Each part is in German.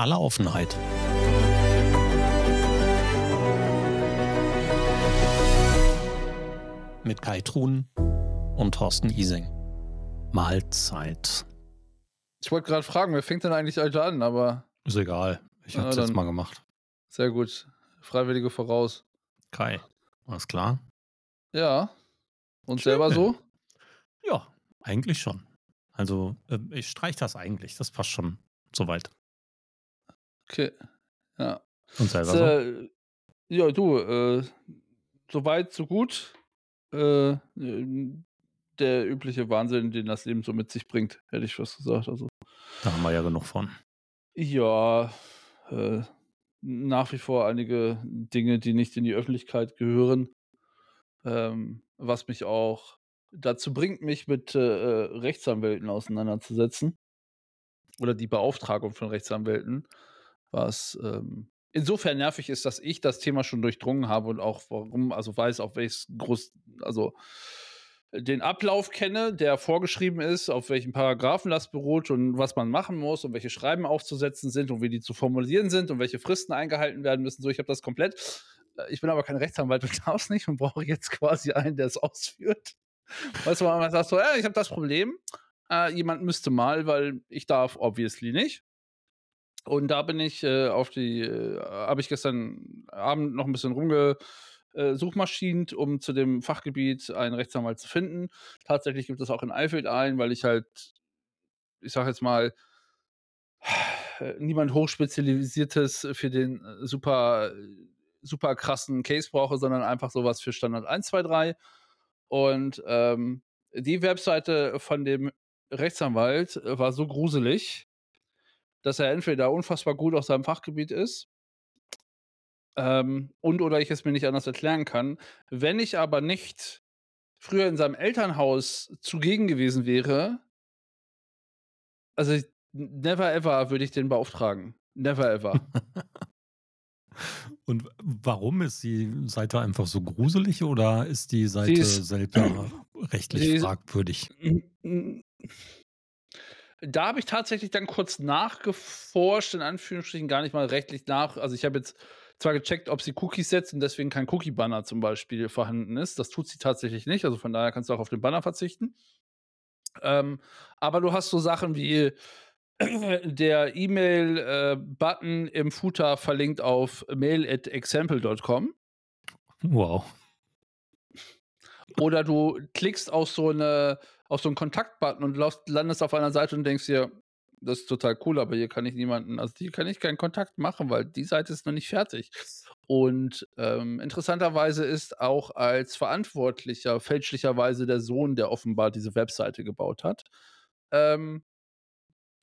aller Offenheit. Mit Kai Truhn und Thorsten Ising. Mahlzeit. Ich wollte gerade fragen, wer fängt denn eigentlich heute an, aber. Ist egal. Ich habe es jetzt mal gemacht. Sehr gut. Freiwillige voraus. Kai, alles klar? Ja. Und Schön. selber so? Ja, eigentlich schon. Also, äh, ich streiche das eigentlich. Das passt schon soweit. Okay. Ja. Und selber so? Äh, ja, du, äh, soweit, so gut. Äh, der übliche Wahnsinn, den das Leben so mit sich bringt, hätte ich fast gesagt. Also, da haben wir ja genug von. Ja, äh, nach wie vor einige Dinge, die nicht in die Öffentlichkeit gehören, ähm, was mich auch dazu bringt, mich mit äh, äh, Rechtsanwälten auseinanderzusetzen oder die Beauftragung von Rechtsanwälten, was ähm, insofern nervig ist, dass ich das Thema schon durchdrungen habe und auch warum, also weiß, auf welches groß, also den Ablauf kenne, der vorgeschrieben ist, auf welchen Paragraphen das beruht und was man machen muss und welche Schreiben aufzusetzen sind und wie die zu formulieren sind und welche Fristen eingehalten werden müssen. So, ich habe das komplett. Äh, ich bin aber kein Rechtsanwalt und darf es nicht und brauche jetzt quasi einen, der es ausführt. Weißt du, man sagt so, ja, ich habe das Problem. Äh, jemand müsste mal, weil ich darf obviously nicht. Und da bin ich äh, auf die, äh, habe ich gestern Abend noch ein bisschen rumge äh, um zu dem Fachgebiet einen Rechtsanwalt zu finden. Tatsächlich gibt es auch in Eifeld einen, weil ich halt, ich sag jetzt mal, niemand hochspezialisiertes für den äh, super, super krassen Case brauche, sondern einfach sowas für Standard 1, 2, 3. Und ähm, die Webseite von dem Rechtsanwalt war so gruselig, dass er entweder unfassbar gut aus seinem Fachgebiet ist ähm, und oder ich es mir nicht anders erklären kann. Wenn ich aber nicht früher in seinem Elternhaus zugegen gewesen wäre, also never ever würde ich den beauftragen. Never ever. Und warum ist die Seite einfach so gruselig oder ist die Seite ist, selber rechtlich fragwürdig? Da habe ich tatsächlich dann kurz nachgeforscht, in Anführungsstrichen gar nicht mal rechtlich nach. Also ich habe jetzt zwar gecheckt, ob sie Cookies setzt und deswegen kein Cookie-Banner zum Beispiel vorhanden ist. Das tut sie tatsächlich nicht. Also von daher kannst du auch auf den Banner verzichten. Ähm, aber du hast so Sachen wie der E-Mail-Button äh, im Footer verlinkt auf mail@example.com. Wow. Oder du klickst auf so eine auf so einen Kontakt-Button und landest auf einer Seite und denkst dir, das ist total cool, aber hier kann ich niemanden, also hier kann ich keinen Kontakt machen, weil die Seite ist noch nicht fertig. Und ähm, interessanterweise ist auch als Verantwortlicher fälschlicherweise der Sohn, der offenbar diese Webseite gebaut hat. Ähm,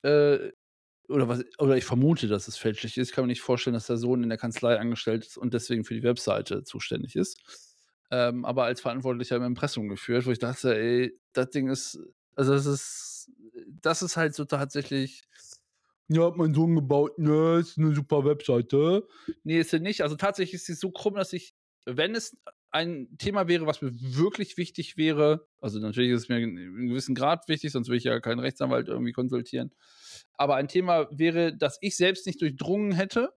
äh, oder, was, oder ich vermute, dass es fälschlich ist. Ich kann mir nicht vorstellen, dass der Sohn in der Kanzlei angestellt ist und deswegen für die Webseite zuständig ist. Ähm, aber als Verantwortlicher im Impressum geführt, wo ich dachte, ey, das Ding ist, also das ist das ist halt so tatsächlich, ja, hat mein Sohn gebaut, ne, ist eine super Webseite. Nee, ist sie nicht. Also tatsächlich ist sie so krumm, dass ich, wenn es ein Thema wäre, was mir wirklich wichtig wäre, also natürlich ist es mir in einem gewissen Grad wichtig, sonst würde ich ja keinen Rechtsanwalt irgendwie konsultieren. Aber ein Thema wäre, das ich selbst nicht durchdrungen hätte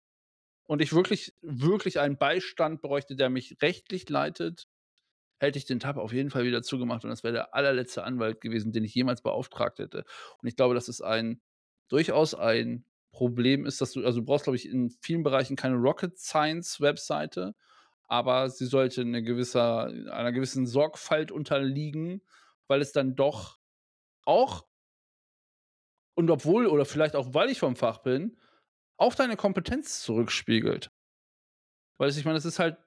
und ich wirklich, wirklich einen Beistand bräuchte, der mich rechtlich leitet, hätte ich den Tab auf jeden Fall wieder zugemacht und das wäre der allerletzte Anwalt gewesen, den ich jemals beauftragt hätte. Und ich glaube, dass es ein durchaus ein Problem ist, dass du, also du brauchst, glaube ich, in vielen Bereichen keine Rocket Science Webseite, aber sie sollte eine gewisser, einer gewissen Sorgfalt unterliegen, weil es dann doch auch und obwohl oder vielleicht auch weil ich vom Fach bin, auch deine Kompetenz zurückspiegelt. Weil ich meine, es ist halt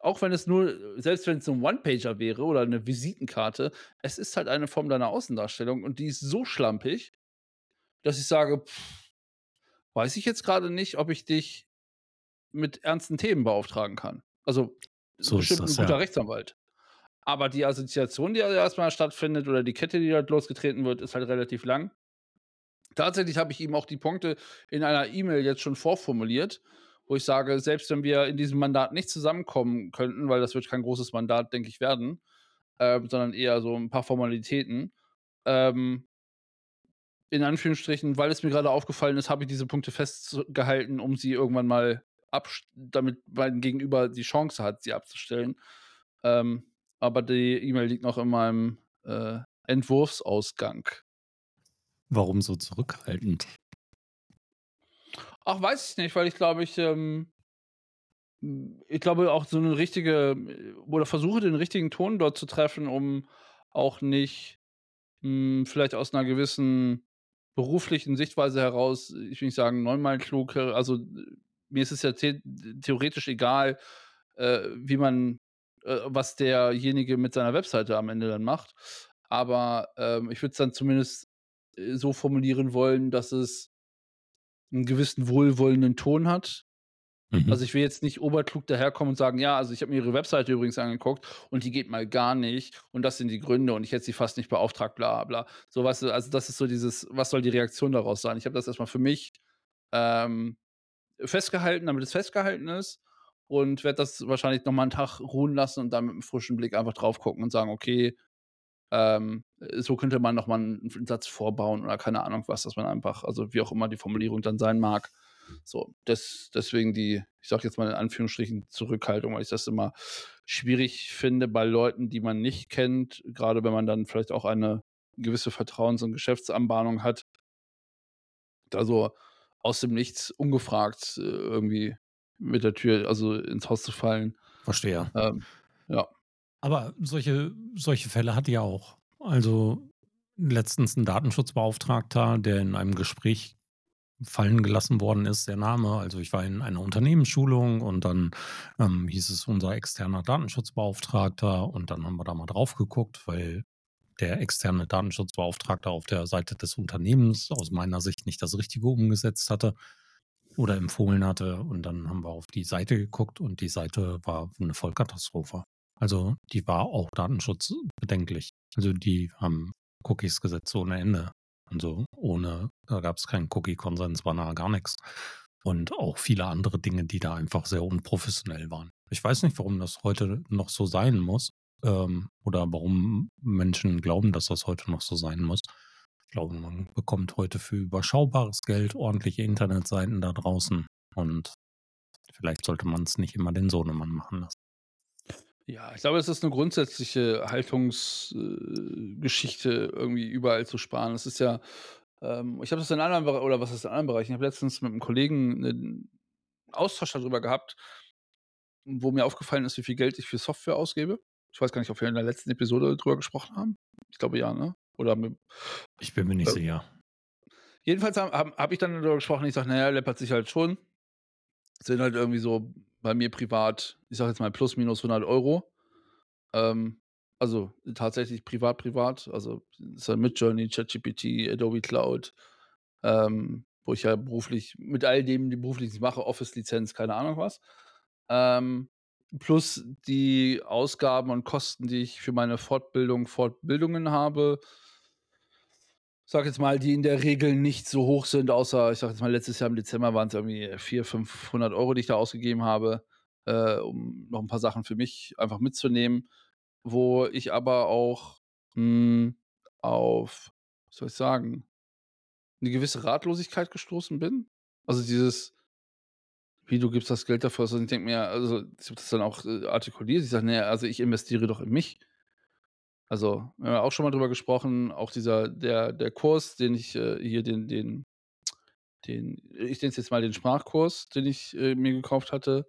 auch wenn es nur, selbst wenn es ein One-Pager wäre oder eine Visitenkarte, es ist halt eine Form deiner Außendarstellung und die ist so schlampig, dass ich sage, pff, weiß ich jetzt gerade nicht, ob ich dich mit ernsten Themen beauftragen kann. Also so bestimmt das, ein guter ja. Rechtsanwalt. Aber die Assoziation, die erstmal stattfindet, oder die Kette, die dort losgetreten wird, ist halt relativ lang. Tatsächlich habe ich ihm auch die Punkte in einer E-Mail jetzt schon vorformuliert wo ich sage, selbst wenn wir in diesem Mandat nicht zusammenkommen könnten, weil das wird kein großes Mandat, denke ich, werden, äh, sondern eher so ein paar Formalitäten, ähm, in Anführungsstrichen, weil es mir gerade aufgefallen ist, habe ich diese Punkte festgehalten, um sie irgendwann mal damit mein Gegenüber die Chance hat, sie abzustellen. Ähm, aber die E-Mail liegt noch in meinem äh, Entwurfsausgang. Warum so zurückhaltend? Ach, weiß ich nicht, weil ich glaube, ich, ähm, ich glaube auch so eine richtige oder versuche den richtigen Ton dort zu treffen, um auch nicht mh, hm, vielleicht aus einer gewissen beruflichen Sichtweise heraus, ich will nicht sagen neunmal klug, also mir ist es ja the theoretisch egal, äh, wie man, äh, was derjenige mit seiner Webseite am Ende dann macht. Aber ähm, ich würde es dann zumindest äh, so formulieren wollen, dass es einen gewissen wohlwollenden Ton hat. Mhm. Also ich will jetzt nicht oberklug daherkommen und sagen, ja, also ich habe mir ihre Webseite übrigens angeguckt und die geht mal gar nicht und das sind die Gründe und ich hätte sie fast nicht beauftragt, bla bla. So was, also das ist so dieses, was soll die Reaktion daraus sein? Ich habe das erstmal für mich ähm, festgehalten, damit es festgehalten ist und werde das wahrscheinlich nochmal einen Tag ruhen lassen und dann mit einem frischen Blick einfach drauf gucken und sagen, okay, ähm, so könnte man nochmal einen Satz vorbauen oder keine Ahnung was, dass man einfach, also wie auch immer die Formulierung dann sein mag. So, das, deswegen die, ich sage jetzt mal in Anführungsstrichen Zurückhaltung, weil ich das immer schwierig finde bei Leuten, die man nicht kennt, gerade wenn man dann vielleicht auch eine gewisse Vertrauens- und Geschäftsanbahnung hat. Also aus dem Nichts ungefragt äh, irgendwie mit der Tür, also ins Haus zu fallen. Verstehe. Ähm, ja. Aber solche, solche Fälle hat ja auch. Also letztens ein Datenschutzbeauftragter, der in einem Gespräch fallen gelassen worden ist, der Name. Also ich war in einer Unternehmensschulung und dann ähm, hieß es unser externer Datenschutzbeauftragter und dann haben wir da mal drauf geguckt, weil der externe Datenschutzbeauftragte auf der Seite des Unternehmens aus meiner Sicht nicht das Richtige umgesetzt hatte oder empfohlen hatte. Und dann haben wir auf die Seite geguckt und die Seite war eine Vollkatastrophe. Also die war auch datenschutzbedenklich. Also die haben Cookies gesetzt ohne Ende. Also ohne, da gab es keinen Cookie-Konsens, war gar nichts. Und auch viele andere Dinge, die da einfach sehr unprofessionell waren. Ich weiß nicht, warum das heute noch so sein muss ähm, oder warum Menschen glauben, dass das heute noch so sein muss. Ich glaube, man bekommt heute für überschaubares Geld ordentliche Internetseiten da draußen und vielleicht sollte man es nicht immer den Sohnemann machen lassen. Ja, ich glaube, es ist eine grundsätzliche Haltungsgeschichte, äh, irgendwie überall zu sparen. Es ist ja, ähm, ich habe das in anderen Bereichen, oder was ist in anderen Bereichen? Ich habe letztens mit einem Kollegen einen Austausch darüber gehabt, wo mir aufgefallen ist, wie viel Geld ich für Software ausgebe. Ich weiß gar nicht, ob wir in der letzten Episode drüber gesprochen haben. Ich glaube ja, ne? Oder mit, Ich bin mir nicht äh, sicher. Jedenfalls habe hab, hab ich dann darüber gesprochen, ich sage, naja, läppert sich halt schon. Sind halt irgendwie so bei mir privat, ich sage jetzt mal plus minus 100 Euro. Ähm, also tatsächlich privat, privat. Also ist ja mit Journey, ChatGPT, Adobe Cloud, ähm, wo ich ja beruflich mit all dem, die beruflich mache, Office-Lizenz, keine Ahnung was. Ähm, plus die Ausgaben und Kosten, die ich für meine Fortbildung, Fortbildungen habe sag jetzt mal, die in der Regel nicht so hoch sind, außer, ich sag jetzt mal, letztes Jahr im Dezember waren es irgendwie 400, 500 Euro, die ich da ausgegeben habe, äh, um noch ein paar Sachen für mich einfach mitzunehmen, wo ich aber auch mh, hm, auf, was soll ich sagen, eine gewisse Ratlosigkeit gestoßen bin. Also dieses, wie du gibst das Geld dafür, also ich denke mir, also ich habe das dann auch äh, artikuliert, ich sage, naja, also ich investiere doch in mich. Also, wir haben auch schon mal drüber gesprochen, auch dieser, der, der Kurs, den ich äh, hier, den, den, den, ich nenne es jetzt mal den Sprachkurs, den ich äh, mir gekauft hatte.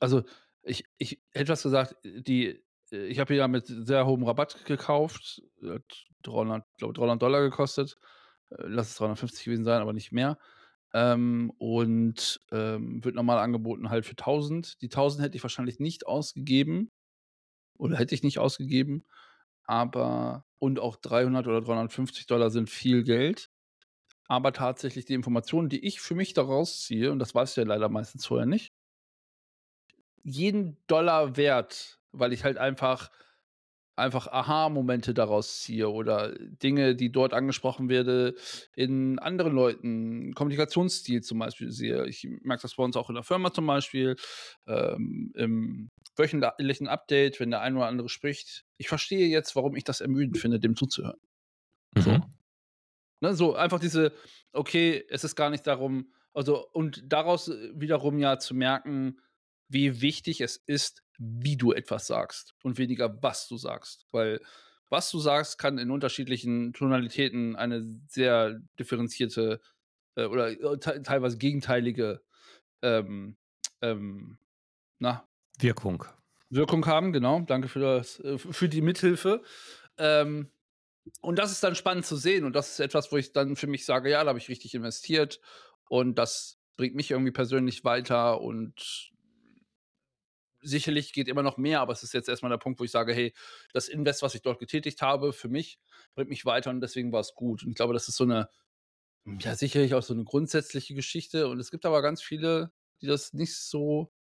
Also, ich, ich hätte was gesagt, die, äh, ich habe ja mit sehr hohem Rabatt gekauft, hat 300, glaube 300 Dollar gekostet. Äh, lass es 350 gewesen sein, aber nicht mehr. Ähm, und ähm, wird normal angeboten halt für 1000. Die 1000 hätte ich wahrscheinlich nicht ausgegeben, oder hätte ich nicht ausgegeben. Aber und auch 300 oder 350 Dollar sind viel Geld. Aber tatsächlich die Informationen, die ich für mich daraus ziehe, und das weiß ich ja leider meistens vorher nicht, jeden Dollar wert, weil ich halt einfach einfach Aha-Momente daraus ziehe oder Dinge, die dort angesprochen werden, in anderen Leuten, Kommunikationsstil zum Beispiel sehe. Ich merke das bei uns auch in der Firma zum Beispiel, ähm, im wöchentlichen Update, wenn der ein oder andere spricht. Ich verstehe jetzt, warum ich das ermüdend finde, dem zuzuhören. Mhm. So. Ne, so einfach diese okay, es ist gar nicht darum also, und daraus, äh, wiederum ja zu merken, wie wichtig es ist, wie du etwas sagst und weniger, was du sagst. Weil was du sagst, kann in unterschiedlichen Tonalitäten eine sehr differenzierte, äh, oder, äh, tei teilweise gegenteilige, ähm, ähm, na Wirkung. Wirkung haben, genau. Danke für das äh, für die Mithilfe. Ähm, und das ist dann spannend zu sehen und das ist etwas, wo ich dann für mich sage: „Ja, da habe ich richtig investiert und das bringt mich irgendwie persönlich weiter und sicherlich geht immer noch mehr, aber es ist jetzt erst mal der Punkt, wo ich sage: „Hey, das Invest, was ich dort getätigt habe für mich, bringt mich weiter und deswegen war es gut.“ Und ich glaube, das ist so 'ne ja, sicherlich auch so 'ne grundsätzliche Geschichte und es gibt aber ganz viele, die das nicht so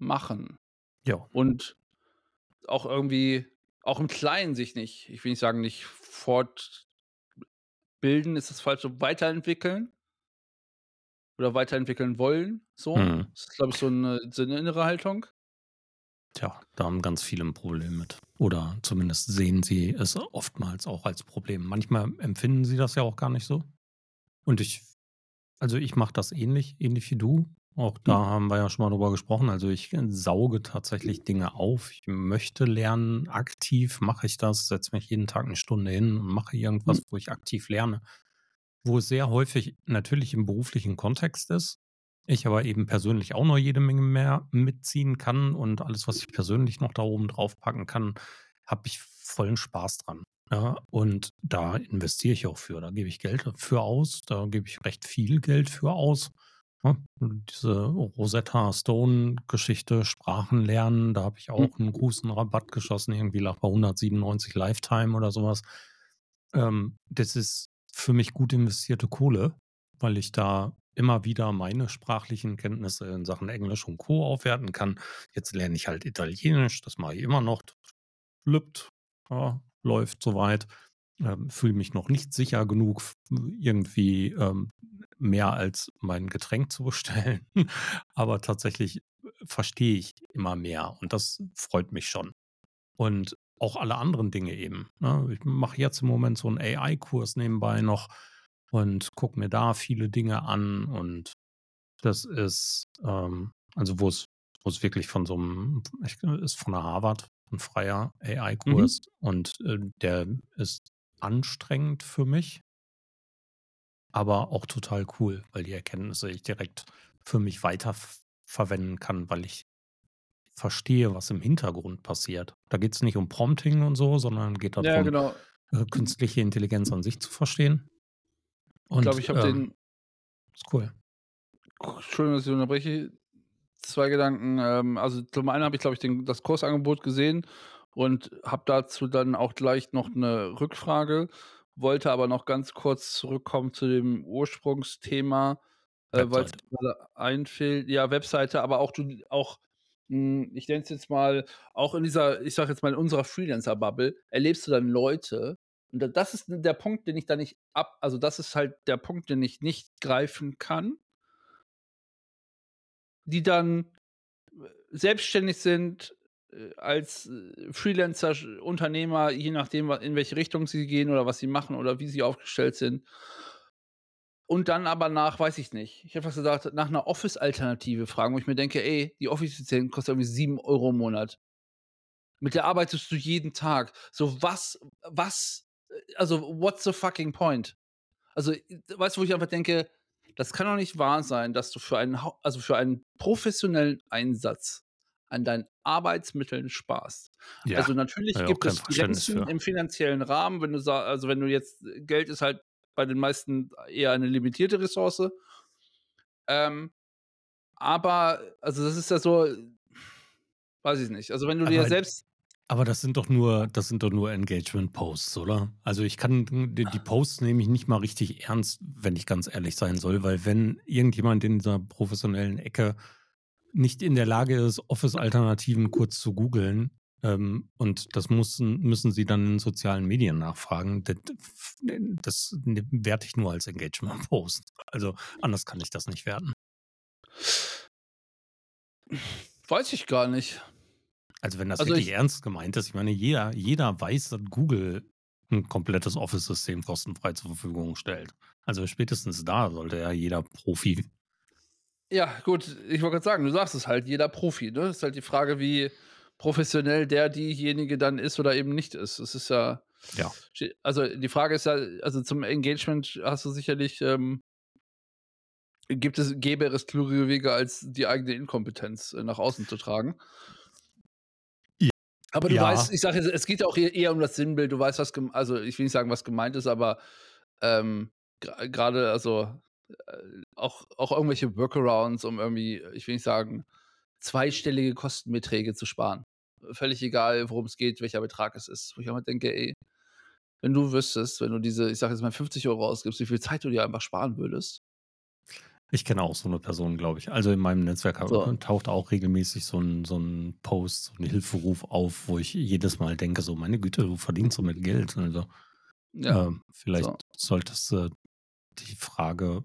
machen Ja. und auch irgendwie auch im Kleinen sich nicht ich will nicht sagen, nicht fortbilden ist das Falsche, weiterentwickeln oder weiterentwickeln wollen, so. Mhm. Das ist, glaube ich, so 'ne so 'ne innere Haltung. Tja, da haben ganz viele 'n Problem mit. Oder zumindest sehen sie es oftmals auch als Problem. Manchmal empfinden sie das ja auch gar nicht so. Und ich also, ich mache das ähnlich ähnlich wie du. Auch da Mhm. haben wir ja schon mal drüber gesprochen. Also, ich, sauge tatsächlich Dinge auf. Ich möchte lernen. Aktiv mache ich das, setze mich jeden Tag 'ne Stunde hin und mache irgendwas, wo ich aktiv lerne. Wo es sehr häufig natürlich im beruflichen Kontext ist, ich aber eben persönlich auch noch jede Menge mehr mitziehen kann und alles, was ich persönlich noch da oben drauf packen kann, habe ich vollen Spaß dran, ja? Und da investiere ich auch für. Da gebe ich Geld für aus. Da gebe ich recht viel Geld für aus, Und diese Rosetta Stone-Geschichte, Sprachen lernen, da habe ich Mhm. auch 'n großen Rabatt geschossen. Irgendwie lag bei 197 Lifetime oder so was. Ähm, das ist für mich gut investierte Kohle, weil ich da immer wieder meine sprachlichen Kenntnisse in Sachen Englisch und Co. aufwerten kann. Jetzt lerne ich halt Italienisch, das mache ich immer noch. Ja, läuft so weit. Ähm, fühle mich noch nicht sicher genug, irgendwie, ähm, mehr als mein Getränk zu bestellen. Aber tatsächlich, äh, verstehe ich immer mehr und das freut mich schon. Und auch alle anderen Dinge eben, ne? Ich mache jetzt im Moment so 'n AI-Kurs nebenbei noch und gucke mir da viele Dinge an und das ist, ähm also, wo es wo es wirklich von so 'nem ich ist von der Harvard 'n freier Mhm. AI-Kurs und, äh, der ist anstrengend für mich aber auch total cool, weil die Erkenntnisse ich direkt für mich weiter verwenden kann, weil ich verstehe, was im Hintergrund passiert. Da geht's nicht um Prompting und so, sondern geht da Ja, genau. äh, künstliche Intelligenz an sich zu verstehen. Ich glaube, Und, ich habe ähm, den ist cool. Entschuldigung, dass ich unterbreche. 2 Gedanken. Ähm, also, zum einen habe ich, glaube ich, den das Kursangebot gesehen und habe dazu dann auch gleich noch 'ne Rückfrage, wollte aber noch ganz kurz zurückkommen zu dem Ursprungsthema, äh, weil's Webseite. mir grade einfiel. Ja, Webseite, aber auch du auch hm, ich nenne es jetzt mal, auch in dieser ich sage jetzt mal, in unserer Freelancer-Bubble erlebst du dann Leute und da das ist der Punkt, den ich da nicht ab also, das ist halt der Punkt, den ich nicht greifen kann. Die dann, äh, selbstständig sind, als, äh, Freelancer, Unternehmer, je nachdem, in welche Richtung sie gehen oder was sie machen oder wie sie aufgestellt sind. Und dann aber nach weiß ich nicht, ich habe fast gesagt, nach 'ner Office-Alternative fragen, wo ich mir denke: „Ey, die Office-Lizenz kostet irgendwie 7 € im Monat.“ Mit der arbeitest du jeden Tag. So was was äh, also, what's the fucking point? Also, äh, weißt du, wo ich einfach denke: „Das kann doch nicht wahr sein, dass du für einen also, für einen professionellen Einsatz an deinen Arbeitsmitteln sparst.“ Ja, Also, natürlich auch gibt es Grenzen im finanziellen Rahmen, wenn du sa also, wenn du jetzt Geld ist halt bei den meisten eher eine limitierte Ressource. Ähm, aber also, das ist ja so weiß ich nicht. Also, wenn du dir Aber selbst aber das sind doch nur das sind doch nur Engagement-Posts, oder? Also, ich kann die die Posts nehme ich nicht mal richtig ernst, wenn ich ganz ehrlich sein soll, weil wenn irgendjemand in dieser professionellen Ecke nicht in der Lage ist, Office-Alternativen kurz zu googeln, ähm, und das mussten müssen sie dann in sozialen Medien nachfragen, das n werte ich nur als Engagement-Post. Also, anders kann ich das nicht werten. Weiß ich gar nicht. Also, wenn das Also, wirklich ich ernst gemeint ist ich meine, jeder jeder weiß, dass Google 'n komplettes Office-System kostenfrei zur Verfügung stellt. Also, spätestens da sollte ja jeder Profi Ja, gut, ich wollte grad sagen, du sagst es halt, jeder Profi, ne? Ist halt die Frage, wie professionell der diejenige dann ist oder eben nicht ist. Es ist ja Ja. also, die Frage ist ja also, zum Engagement hast du sicherlich, ähm gibt es gäbe es klügere Wege, als die eigene Inkompetenz, äh, nach außen zu tragen. J Aber du ja. weißt ich sage jetzt, es geht ja auch eher eher um das Sinnbild. Du weißt, was also, ich will nicht sagen, was gemeint ist, aber, ähm, gra grade also, auch auch irgendwelche Workarounds, um irgendwie, ich will nicht sagen, zweistellige Kostenbeträge zu sparen. Völlig egal, worum's geht, welcher Betrag es ist. Wo ich immer denke: „Ey, wenn du wüsstest, wenn du diese, ich sage jetzt mal 50 € ausgibst, wie viel Zeit du dir einfach sparen würdest.“ Ich kenne auch so 'ne Person, glaube ich. Also, in meinem Netzwerk So. taucht auch regelmäßig so 'n so 'n Post, so 'n Hilferuf auf, wo ich jedes Mal denke so: „Meine Güte, du verdienst damit Geld.“ Also, Ja, ähm, vielleicht so. solltest du die Frage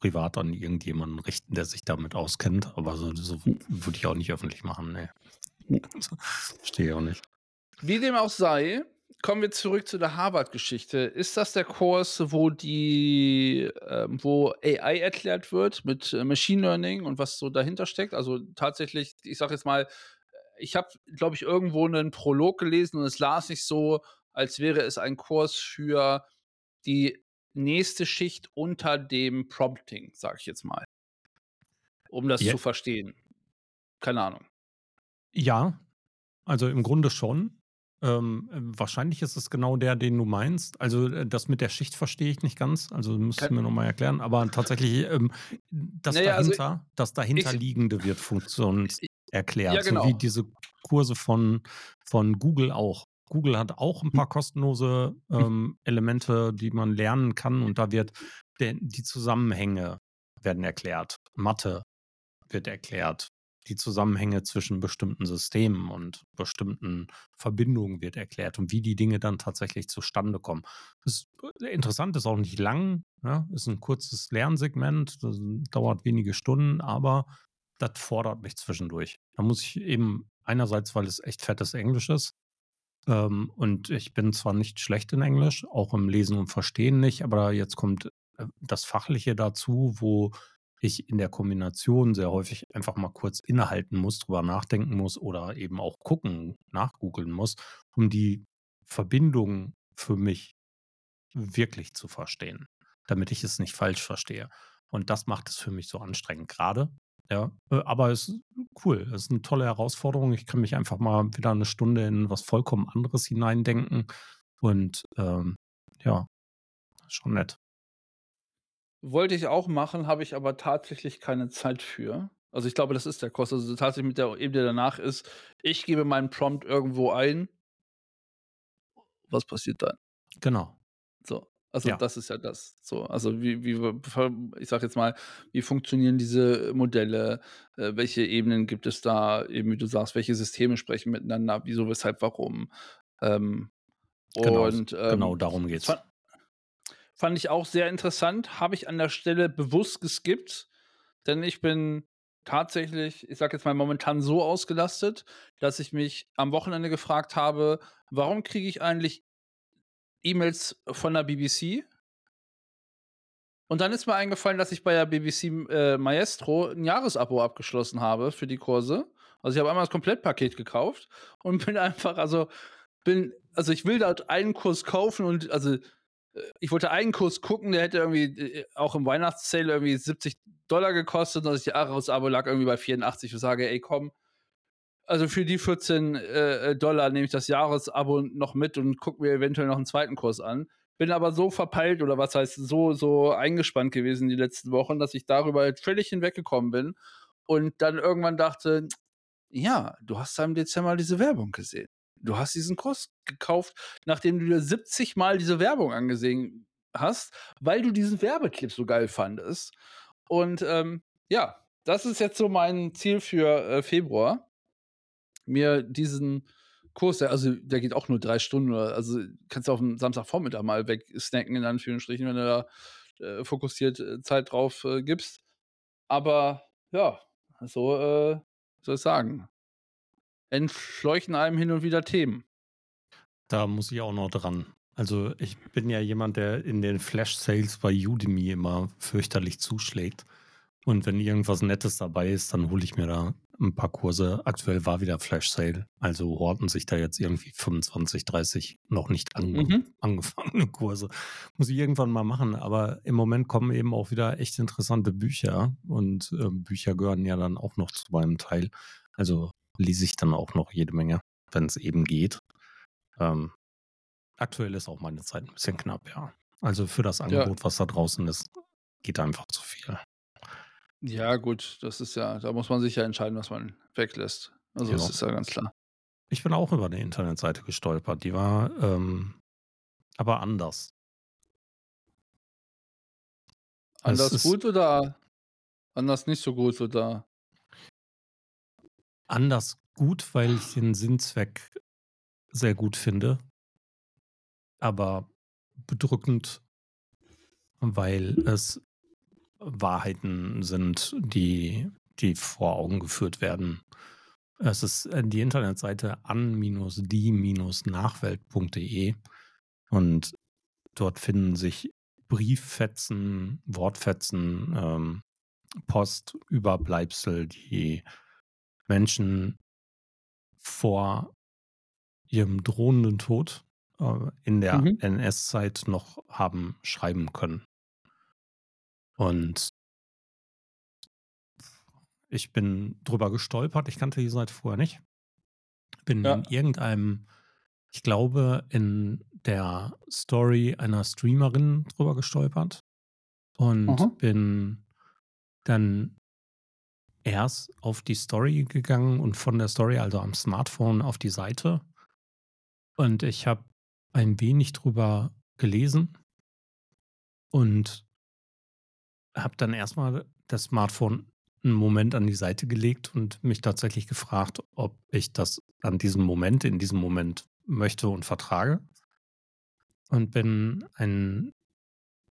privat an irgendjemanden richten, der sich damit auskennt, aber so so Hm. würde ich auch nicht öffentlich machen, ne. Hm. Also, verstehe ich auch nicht. Wie dem auch sei, kommen wir zurück zu der Harvard-Geschichte. Ist das der Kurs, wo die ähm, wo AI erklärt wird mit, äh, Machine Learning und was so dahinter steckt? Also, tatsächlich, ich sage jetzt mal, äh, ich habe, glaube ich, irgendwo 'nen Prolog gelesen und es las sich so, als wäre es ein Kurs für die nächste Schicht unter dem Prompting, sage ich jetzt mal. Um das Je zu verstehen. Keine Ahnung. Ja, also, im Grunde schon. Ähm, wahrscheinlich ist es genau der, den du meinst. Also, äh, das mit der Schicht verstehe ich nicht ganz. Also, müsstest du Kein mir noch mal erklären. Aber tatsächlich, ähm, das Na ja, also, dahinter das ich Dahinterliegende wird funktions I ja, erklärt, so wie genau. diese Kurse von von Google auch. Google hat auch 'n Hm. paar kostenlose, Hm. ähm, Elemente, die man lernen kann und da wird der die Zusammenhänge werden erklärt. Mathe wird erklärt. Die Zusammenhänge zwischen bestimmten Systemen und bestimmten Verbindungen wird erklärt und wie die Dinge dann tatsächlich zustande kommen. Ist, äh, interessant, ist auch nicht lang, ne? Ist 'n kurzes Lernsegment, das dauert wenige Stunden, aber das fordert mich zwischendurch. Da muss ich eben einerseits, weil es echt fettes Englisch ist, ähm, und ich bin zwar nicht schlecht in Englisch, auch im Lesen und Verstehen nicht, aber jetzt kommt, äh, das Fachliche dazu, wo ich in der Kombination sehr häufig einfach mal kurz innehalten muss, drüber nachdenken muss oder eben auch gucken, nachgoogeln muss, um die Verbindung für mich wirklich zu verstehen, damit ich es nicht falsch verstehe. Und das macht es für mich so anstrengend grade, ja. Äh, aber es ist cool. Es ist 'ne tolle Herausforderung. Ich kann mich einfach mal wieder 'ne Stunde in was vollkommen anderes hineindenken und, ähm, ja, schon nett. Wollte ich auch machen, habe ich aber tatsächlich keine Zeit für. Also, ich glaube, das ist der Kurs. Also, tatsächlich mit der Ebene danach ist, ich gebe meinen Prompt irgendwo ein was passiert dann? Genau. So, also, Ja. das ist ja das. So, also, wie wie ich sage jetzt mal, wie funktionieren diese Modelle? Äh, welche Ebenen gibt es da? Eben, wie du sagst, welche Systeme sprechen miteinander? Wieso, weshalb, warum? Ähm, Genau und, genau ähm, darum das geht's. fa fand ich auch sehr interessant, habe ich an der Stelle bewusst geskippt, denn ich bin tatsächlich, ich sage jetzt mal, momentan so ausgelastet, dass ich mich am Wochenende gefragt habe: „Warum kriege ich eigentlich E-Mails von der BBC?“ Und dann ist mir eingefallen, dass ich bei der BBC, äh, Maestro 'n Jahresabo abgeschlossen habe für die Kurse. Also, ich habe einmal das Komplettpaket gekauft und bin einfach also, bin also, ich will dort einen Kurs kaufen und also, äh, ich wollte einen Kurs gucken, der hätte irgendwie, äh, auch im Weihnachts-Sale irgendwie 70 $ gekostet und das Jahresabo lag irgendwie bei 84 und sage: „Ey, komm, also, für die 14, äh, äh, Dollar nehme ich das Jahresabo noch mit und gucke mir eventuell noch 'n 2. Kurs an.“ Bin aber so verpeilt oder was heißt so so eingespannt gewesen die letzten Wochen, dass ich darüber halt völlig hinweggekommen bin und dann irgendwann dachte: „Ja, du hast da im Dezember diese Werbung gesehen. Du hast diesen Kurs gekauft, nachdem du dir 70 Mal diese Werbung angesehen hast, weil du diesen Werbeclip so geil fandest.“ Und, ähm, ja, das ist jetzt so mein Ziel für, äh, Februar, mir diesen Kurs der also, der geht auch nur 3 Stunden oder also, kannst du auf'm Samstagvormittag mal wegsnacken in Anführungsstrichen, wenn du da, äh, fokussiert, äh, Zeit drauf, äh, gibst. Aber ja, so, äh, soll ich sagen entfleuchen einem hin und wieder Themen. Da muss ich auch noch dran. Also, ich bin ja jemand, der in den Flash-Sales bei Udemy immer fürchterlich zuschlägt. Und wenn irgendwas Nettes dabei ist, dann hole ich mir da ein paar Kurse. Aktuell war wieder Flash-Sale. Also horten sich da jetzt irgendwie 25, 30 noch nicht ange Mhm. angefangene Kurse. Muss ich irgendwann mal machen. Aber im Moment kommen eben auch wieder echt interessante Bücher. Und äh, Bücher gehören ja dann auch noch zu meinem Teil. Also lese ich dann auch noch jede Menge, wenn es eben geht. Ähm, aktuell ist auch meine Zeit ein bisschen knapp, ja. Also für das Ja. Angebot, was da draußen ist, geht einfach zu viel. Ja, gut, das ist ja da muss man sich ja entscheiden, was man weglässt. Also, das Ja. ist ja ganz klar. Ich bin auch über 'ne Internetseite gestolpert. Die war, ähm, aber anders. Es Anders ist gut oder anders nicht so gut oder? anders gut, weil ich den Sinnzweck sehr gut finde. Aber bedrückend, weil es Wahrheiten sind, die die vor Augen geführt werden. Es ist, äh, die Internetseite an-die-nachwelt.de und dort finden sich Brieffetzen, Wortfetzen, ähm, Post, Überbleibsel, die Menschen vor ihrem drohenden Tod, äh, in der Mhm. NS-Zeit noch haben schreiben können. Und ich bin drüber gestolpert. Ich kannte die Seite vorher nicht. Bin in Ja. irgendeinem ich glaube, in der Story einer Streamerin drüber gestolpert und Aha. bin dann erst auf die Story gegangen und von der Story, also am Smartphone, auf die Seite. Und ich habe ein wenig drüber gelesen und habe dann erst mal das Smartphone 'n Moment an die Seite gelegt und mich tatsächlich gefragt, ob ich das an diesem Moment in diesem Moment möchte und vertrage. Und bin ein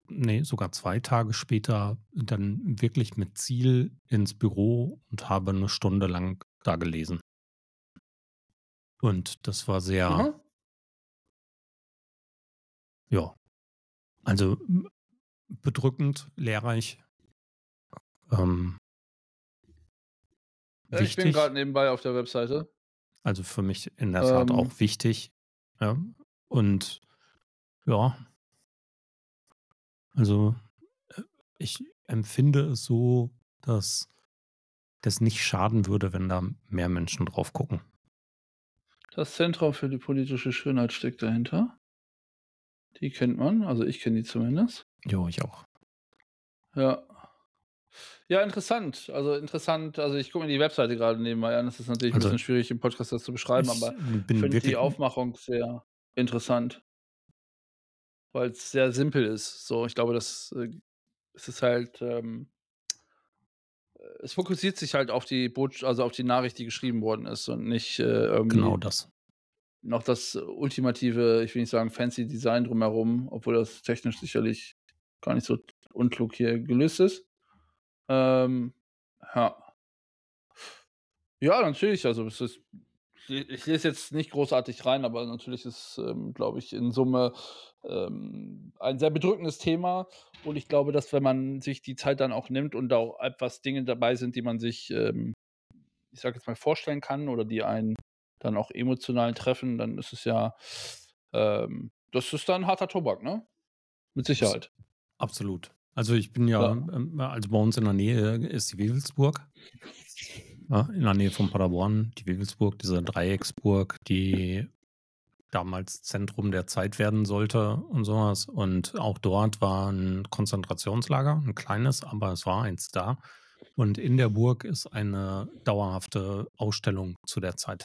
ne, sogar 2 Tage später dann wirklich mit Ziel ins Büro und habe 'ne Stunde lang da gelesen. Und das war sehr Aha. ja, also, bedrückend, lehrreich. Ähm Ja, ich bin grad nebenbei auf der Webseite. Also, für mich in der Tat Ähm auch wichtig, ja. Und ja. Also, äh, ich empfinde es so, dass das nicht schaden würde, wenn da mehr Menschen drauf gucken. Das Zentrum für die politische Schönheit steckt dahinter. Die kennt man, also ich kenne die zumindest. Jo, ich auch. Ja. Ja, interessant. Also, interessant also, ich gucke mir die Webseite grade nebenbei an. Das ist natürlich Also bisschen schwierig, im Podcast das zu beschreiben, ich aber ich finde die Aufmachung sehr interessant. Weil's sehr simpel ist. So, ich glaube, das, äh es ist halt, ähm äh, es fokussiert sich halt auf die Botsch also, auf die Nachricht, die geschrieben worden ist und nicht, äh, Genau irgendwie das. noch das ultimative, ich will nicht sagen fancy Design drumherum, obwohl das technisch sicherlich gar nicht so unklug hier gelöst ist. Ähm, ja. Ja, natürlich, also, es ist ich lese jetzt nicht großartig rein, aber natürlich ist, ähm, glaube ich, in Summe, ähm, ein sehr bedrückendes Thema. Und ich glaube, dass wenn man sich die Zeit dann auch nimmt und da auch etwas Dinge dabei sind, die man sich, ähm, ich sage jetzt mal, vorstellen kann oder die einen dann auch emotional treffen, dann ist es ja ähm, das ist dann harter Tobak, ne? Mit Sicherheit. Absolut. Also, ich bin ja, Ja. ähm also, bei uns in der Nähe ist die Wewelsburg. Ja, in der Nähe von Paderborn, die Wewelsburg, diese Dreiecksburg, die damals Zentrum der Zeit werden sollte und so was. Und auch dort war 'n Konzentrationslager, 'n kleines, aber es war eins da. Und in der Burg ist eine dauerhafte Ausstellung zu der Zeit,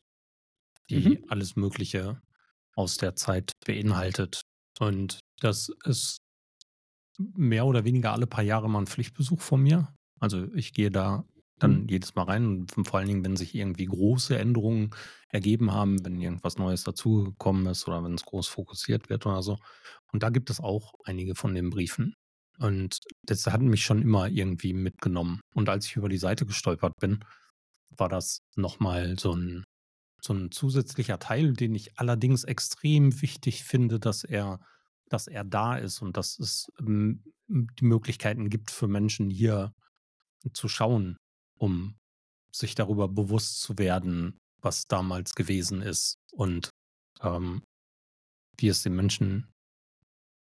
die Mhm. alles Mögliche aus der Zeit beinhaltet. Und das ist mehr oder weniger alle paar Jahre mal 'n Pflichtbesuch von mir. Also, ich gehe da dann Mhm. jedes Mal rein und vor allen Dingen, wenn sich irgendwie große Änderungen ergeben haben, wenn irgendwas Neues dazugekommen ist oder wenn's groß fokussiert wird oder so. Und da gibt es auch einige von den Briefen. Und das hat mich schon immer irgendwie mitgenommen. Und als ich über die Seite gestolpert bin, war das noch mal so 'n so 'n zusätzlicher Teil, den ich allerdings extrem wichtig finde, dass er dass er da ist und dass es, hm, hm, die Möglichkeiten gibt für Menschen hier zu schauen, um sich darüber bewusst zu werden, was damals gewesen ist und, ähm, wie es den Menschen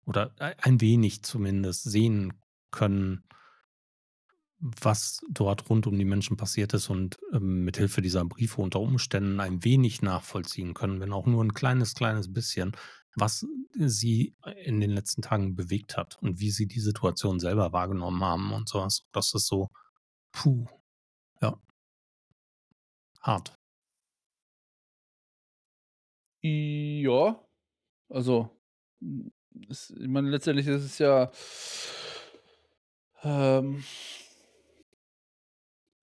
oder ei ein wenig zumindest sehen können was dort rund um die Menschen passiert ist und, ähm, mit Hilfe dieser Briefe unter Umständen ein wenig nachvollziehen können, wenn auch nur 'n kleines, kleines bisschen, was sie in den letzten Tagen bewegt hat und wie sie die Situation selber wahrgenommen haben und so was. Das ist so, puh, ja. Hart. Ja, also, hm, ich meine, letztendlich ist es ja ähm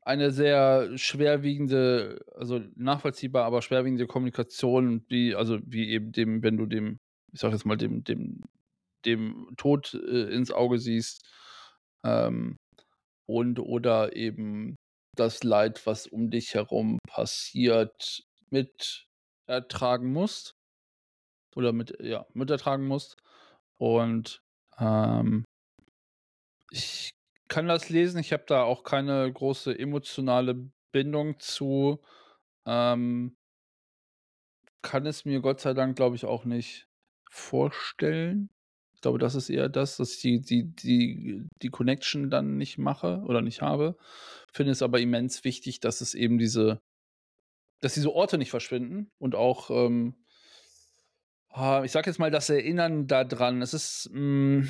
eine sehr schwerwiegende also, nachvollziehbar, aber schwerwiegende Kommunikation, wie also, wie eben dem wenn du dem ich sage jetzt mal, dem dem dem Tod, äh, ins Auge siehst, ähm, und oder eben das Leid, was um dich herum passiert, mit ertragen musst oder mit ja, mit ertragen musst. Und, ähm ich kann das lesen. Ich habe da auch keine große emotionale Bindung zu. Ähm kann es mir Gott sei Dank, glaube ich, auch nicht vorstellen. Ich glaube, das ist eher das, dass ich die die die die Connection dann nicht mache oder nicht habe. Finde es aber immens wichtig, dass es eben diese dass diese Orte nicht verschwinden und auch, ähm ah, ich sage jetzt mal, das Erinnern da dran. Es ist, hm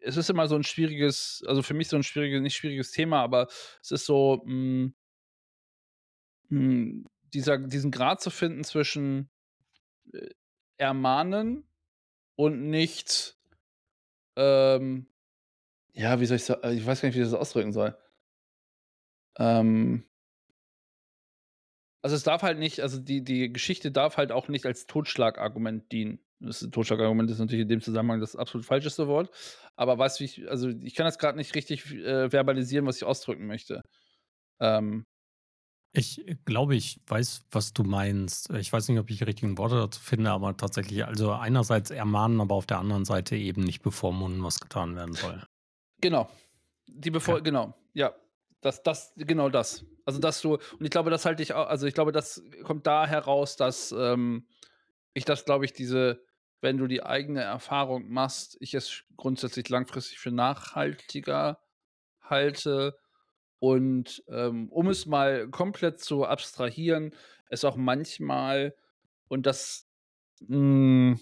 es ist immer so 'n schwieriges also, für mich so 'n schwieriges nicht schwieriges Thema, aber es ist so, hm hm, dieser diesen Grad zu finden zwischen, äh, ermahnen und nicht ähm, ja, wie soll ich sa äh, ich weiß gar nicht, wie ich das ausdrücken soll. Ähm also, es darf halt nicht also, die die Geschichte darf halt auch nicht als Totschlagargument dienen. Das Totschlagargument ist natürlich in dem Zusammenhang das absolut falscheste Wort. Aber weißt du, wie ich also, ich kann das grad nicht richtig, äh, verbalisieren, was ich ausdrücken möchte. Ähm Ich glaube, ich weiß, was du meinst. Ich weiß nicht, ob ich die richtigen Worte dazu finde, aber tatsächlich also, einerseits ermahnen, aber auf der anderen Seite eben nicht bevormunden, was getan werden soll. Genau. Die bevor Ja. genau, ja. Das das genau das. Also, dass du und ich glaube, das halte ich au also, ich glaube, das kommt da heraus, dass, ähm, ich das, glaube ich, diese wenn du die eigene Erfahrung machst, ich es grundsätzlich langfristig für nachhaltiger halte und, ähm, um es mal komplett zu abstrahieren, es auch manchmal und das, hm,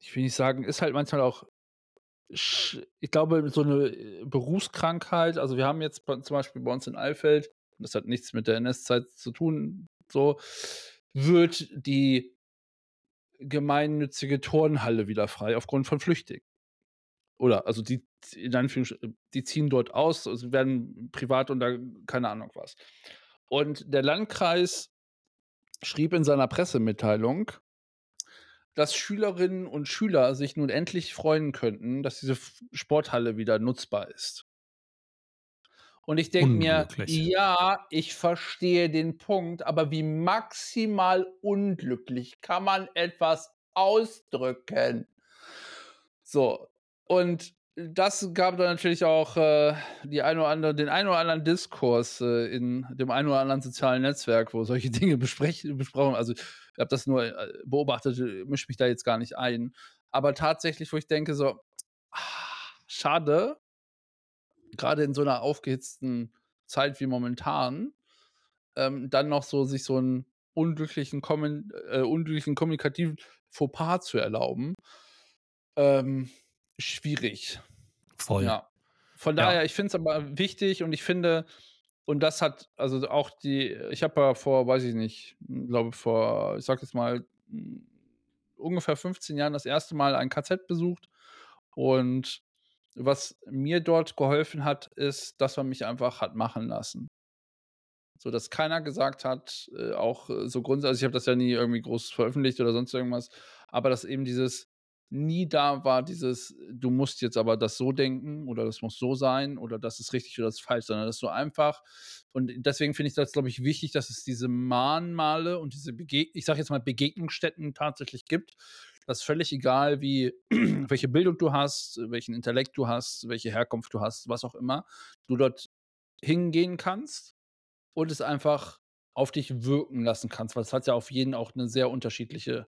ich will nicht sagen ist halt manchmal auch ich glaube, so 'ne, äh, Berufskrankheit. Also, wir haben jetzt zum Beispiel bei uns in Alfeld, das hat nichts mit der NS-Zeit zu tun, so, wird die gemeinnützige Turnhalle wieder frei aufgrund von Flüchtlingen. Oder also, die in Anführungssch die ziehen dort aus, also, werden privat unter keine Ahnung was. Und der Landkreis schrieb in seiner Pressemitteilung, dass Schülerinnen und Schüler sich nun endlich freuen könnten, dass diese Sporthalle wieder nutzbar ist. Und ich denke mir. „Ja, ich verstehe den Punkt, aber wie maximal unglücklich kann man etwas ausdrücken?“ So, und das gab dann natürlich auch, äh, die ein oder andere den einen oder anderen Diskurs, äh, in dem einen oder anderen sozialen Netzwerk, wo solche Dinge besprochen also, ich habe das nur, äh, beobachtet, äh, mische mich da jetzt gar nicht ein. Aber tatsächlich, wo ich denke so: „Schade“ grade in so 'ner aufgehitzten Zeit wie momentan, ähm, dann noch so sich so 'n unglücklichen kommen äh, unglücklichen kommunikativen Fauxpas zu erlauben. Ähm, schwierig. Voll. Ja. Von Ja. daher, ich finde es aber wichtig und ich finde und das hat also, auch die ich habe ja vor, weiß ich nicht, glaube vor, ich sage jetzt mal, hm, ungefähr 15 Jahren das 1. Mal ein KZ besucht. Und was mir dort geholfen hat, ist, dass man mich einfach hat machen lassen. So, dass keiner gesagt hat, äh, auch so grunds also, ich habe das ja nie irgendwie groß veröffentlicht oder sonst irgendwas, aber dass eben dieses nie da war dieses, du musst jetzt aber das so denken oder das muss so sein oder das ist richtig oder das ist falsch, sondern das ist so einfach. Und deswegen finde ich das, glaube ich, wichtig, dass es diese Mahnmale und diese, Bege ich sage jetzt mal, Begegnungsstätten tatsächlich gibt. Ist völlig egal, wie, welche Bildung du hast, welchen Intellekt du hast, welche Herkunft du hast, was auch immer. Du dort hingehen kannst und es einfach auf dich wirken lassen kannst, weil es hat ja auf jeden auch eine sehr unterschiedliche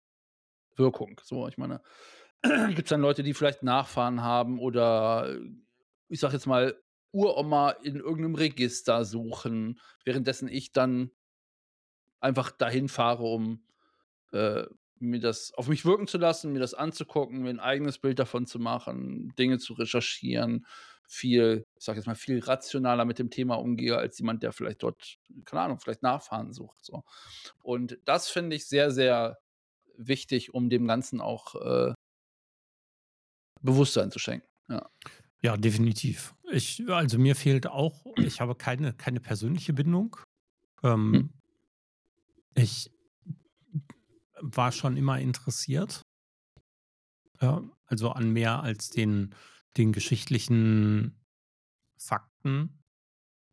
Wirkung. So, ich meine, gibt es dann Leute, die vielleicht Nachfahren haben oder ich sag jetzt mal, Uroma in irgendeinem Register suchen, währenddessen ich dann einfach dahin fahre, um äh, mir das auf mich wirken zu lassen, mir das anzugucken, mir ein eigenes Bild davon zu machen, Dinge zu recherchieren, viel, ich sag jetzt mal, viel rationaler mit dem Thema umgehe, als jemand, der vielleicht dort, keine Ahnung, vielleicht Nachfahren sucht. So. Und das finde ich sehr, sehr wichtig, um dem Ganzen auch äh, Bewusstsein zu schenken. Ja. Ja, definitiv. Ich, also mir fehlt auch, ich habe keine, keine persönliche Bindung. Ähm, hm. Ich war schon immer interessiert. Ja, also an mehr als den, den geschichtlichen Fakten.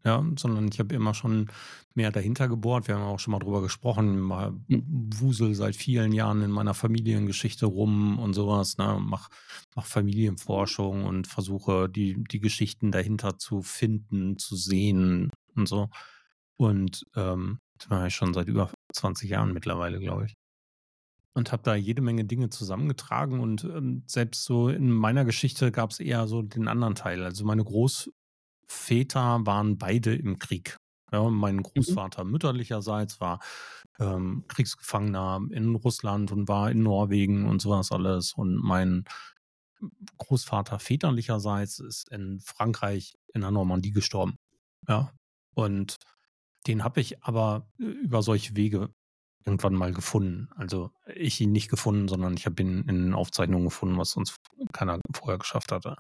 Ja, sondern ich habe immer schon mehr dahinter gebohrt. Wir haben auch schon mal drüber gesprochen. Mal hm. wusel seit vielen Jahren in meiner Familiengeschichte rum und sowas. Ne? Mach, mach Familienforschung und versuche die, die Geschichten dahinter zu finden, zu sehen und so. Und ähm, das mache ich schon seit über 20 Jahren mittlerweile, glaube ich. Und habe da jede Menge Dinge zusammengetragen und ähm, selbst so in meiner Geschichte gab es eher so den anderen Teil. Also meine Groß, Väter waren beide im Krieg. Ja, mein mhm. Großvater mhm. mütterlicherseits war ähm, Kriegsgefangener in Russland und war in Norwegen und sowas alles. Und mein Großvater väterlicherseits ist in Frankreich in der Normandie gestorben. Ja. Und den habe ich aber äh, über solche Wege irgendwann mal gefunden. Also ich ihn nicht gefunden, sondern ich habe ihn in Aufzeichnungen gefunden, was sonst keiner vorher geschafft hatte.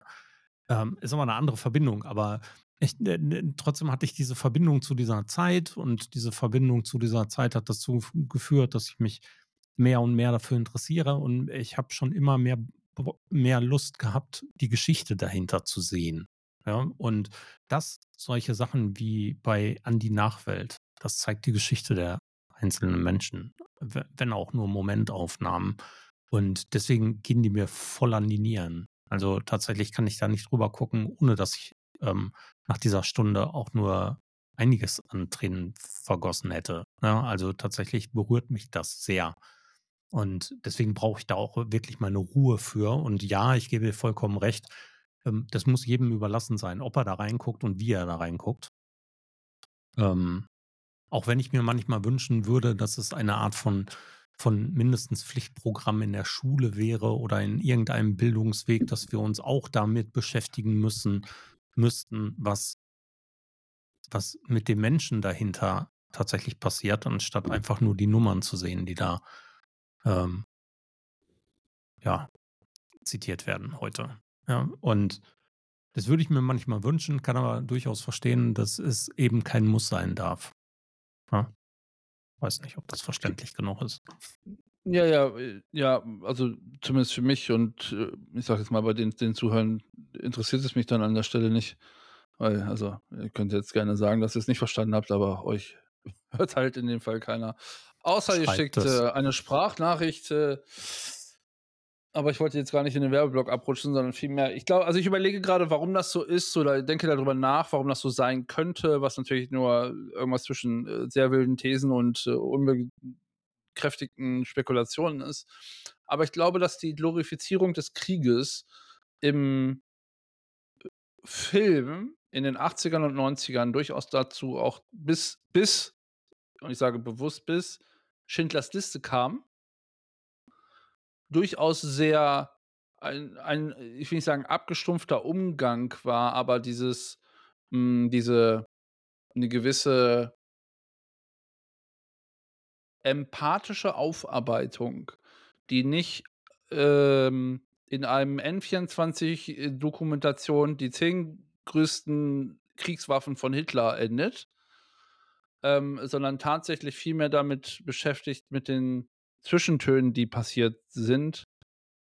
Ähm, ist aber eine andere Verbindung, aber ich, äh, trotzdem hatte ich diese Verbindung zu dieser Zeit und diese Verbindung zu dieser Zeit hat dazu geführt, dass ich mich mehr und mehr dafür interessiere und ich habe schon immer mehr, mehr Lust gehabt, die Geschichte dahinter zu sehen. Ja, und das, solche Sachen wie bei An die Nachwelt, das zeigt die Geschichte der einzelnen Menschen, wenn auch nur Momentaufnahmen. Und deswegen gehen die mir voll an die Nieren. Also tatsächlich kann ich da nicht drüber gucken, ohne dass ich ähm, nach dieser Stunde auch nur einiges an Tränen vergossen hätte. Ja, ne? also tatsächlich berührt mich das sehr. Und deswegen brauche ich da auch wirklich meine Ruhe für. Und ja, ich gebe vollkommen recht. Ähm, das muss jedem überlassen sein, ob er da reinguckt und wie er da reinguckt. Ähm, auch wenn ich mir manchmal wünschen würde, dass es eine Art von von mindestens Pflichtprogramm in der Schule wäre oder in irgendeinem Bildungsweg, dass wir uns auch damit beschäftigen müssen, müssten, was, was mit dem Menschen dahinter tatsächlich passiert, anstatt einfach nur die Nummern zu sehen, die da ähm, ja, zitiert werden heute. Ja, und das würde ich mir manchmal wünschen, kann aber durchaus verstehen, dass es eben kein Muss sein darf. Ja? Weiß nicht, ob das verständlich genug ist. Ja, ja, äh, ja, also zumindest für mich und äh, ich sage jetzt mal, bei den, den Zuhörern interessiert es mich dann an der Stelle nicht. Weil, also, ihr könnt jetzt gerne sagen, dass ihr es nicht verstanden habt, aber euch hört halt in dem Fall keiner. Außer ihr schickt äh, eine Sprachnachricht. Äh, aber ich wollte jetzt gar nicht in den Werbeblock abrutschen, sondern vielmehr, ich glaube, also ich überlege gerade, warum das so ist oder denke darüber nach, warum das so sein könnte, was natürlich nur irgendwas zwischen äh, sehr wilden Thesen und äh, unbekräftigten Spekulationen ist. Aber ich glaube, dass die Glorifizierung des Krieges im Film in den 80ern und 90ern durchaus dazu auch bis, bis, und ich sage bewusst bis, Schindlers Liste kam durchaus sehr ein, ein ich will nicht sagen, abgestumpfter Umgang war, aber dieses, hm, diese eine gewisse empathische Aufarbeitung, die nicht, ähm, in einem N24-Dokumentation die zehn größten Kriegswaffen von Hitler endet, ähm, sondern tatsächlich viel mehr damit beschäftigt mit den Zwischentönen, die passiert sind,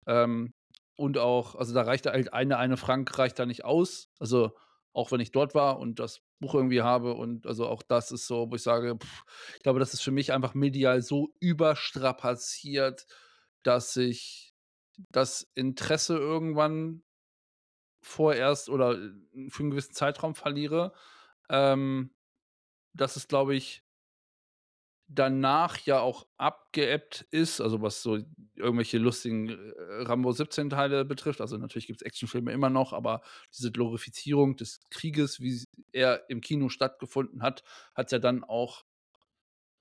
ähm, und auch also, da reicht halt eine eine Frank reicht da nicht aus. Also, auch wenn ich dort war und das Buch irgendwie habe und also, auch das ist so, wo ich sage, ich glaube, das ist für mich einfach medial so überstrapaziert, dass ich das Interesse irgendwann vorerst oder, äh, für 'n gewissen Zeitraum verliere. Ähm, dass es, glaube ich danach ja auch abgeebbt ist, also, was so irgendwelche lustigen, äh, Rambo 17 Teile betrifft. Also, natürlich gibt's Actionfilme immer noch, aber diese Glorifizierung des Krieges, wie er im Kino stattgefunden hat, hat's ja dann auch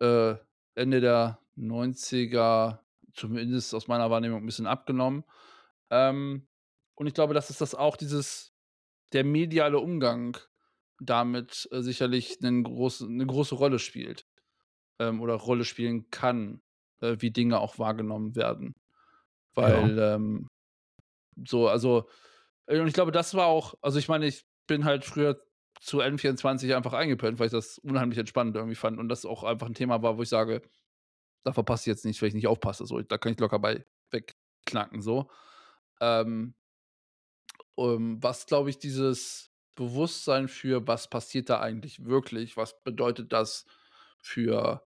äh, Ende der 90er, zumindest aus meiner Wahrnehmung, 'n bisschen abgenommen. Ähm, und ich glaube, dass es das auch dieses der mediale Umgang damit, äh, sicherlich 'nen großen 'ne große Rolle spielt ähm, oder Rolle spielen kann, äh, wie Dinge auch wahrgenommen werden. Ja. Weil, ähm, so also äh, und ich glaube, das war auch also, ich meine, ich bin halt früher zu N24 einfach eingepennt, weil ich das unheimlich entspannend irgendwie fand und das auch einfach 'n Thema war, wo ich sage: „Da verpasse ich jetzt nichts, wenn ich nicht aufpasse“, so. Da kann ich locker bei wegknacken so. Ähm ähm, was, glaube ich, dieses Bewusstsein für: „Was passiert da eigentlich wirklich? Was bedeutet das für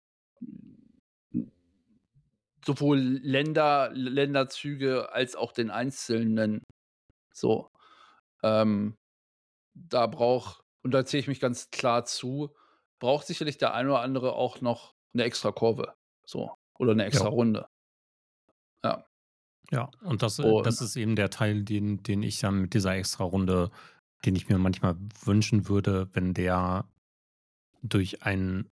sowohl Länder Länderzüge als auch den Einzelnen?“ So, ähm, da braucht und da zähle ich mich ganz klar zu, braucht sicherlich der ein oder andere auch noch 'ne Extrakurve, so oder 'ne Ja. Extrarunde. Ja. Ja, und das äh, Und das ist eben der Teil, den den ich dann mit dieser Extrarunde den ich mir manchmal wünschen würde, wenn der durch einen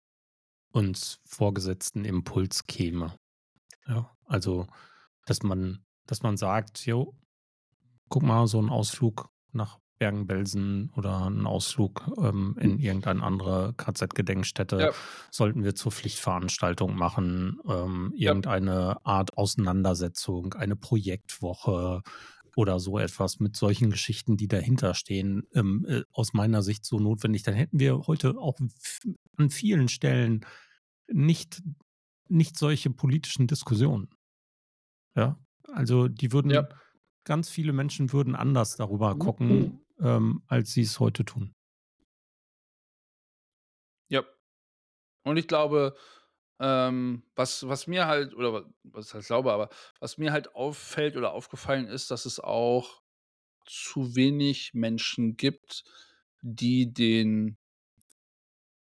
uns vorgesetzten Impuls käme. Ja, also, dass man dass man sagt: „Jo, guck mal, so 'n Ausflug nach Bergen-Belsen oder 'n Ausflug, ähm, in irgendeine andere KZ-Gedenkstätte Ja. sollten wir zur Pflichtveranstaltung machen, ähm, Ja. irgendeine Art Auseinandersetzung, eine Projektwoche oder so etwas mit solchen Geschichten, die dahinterstehen, ähm, äh, aus meiner Sicht so notwendig. Dann hätten wir heute auch an vielen Stellen nicht nicht solche politischen Diskussionen. Ja, also, die Ja. würden ganz viele Menschen würden anders darüber gucken, ähm, als sie's heute tun. Ja. Und ich glaube, ähm, was was mir halt oder wa was heißt glaube, aber was mir halt auffällt oder aufgefallen ist, dass es auch zu wenig Menschen gibt, die den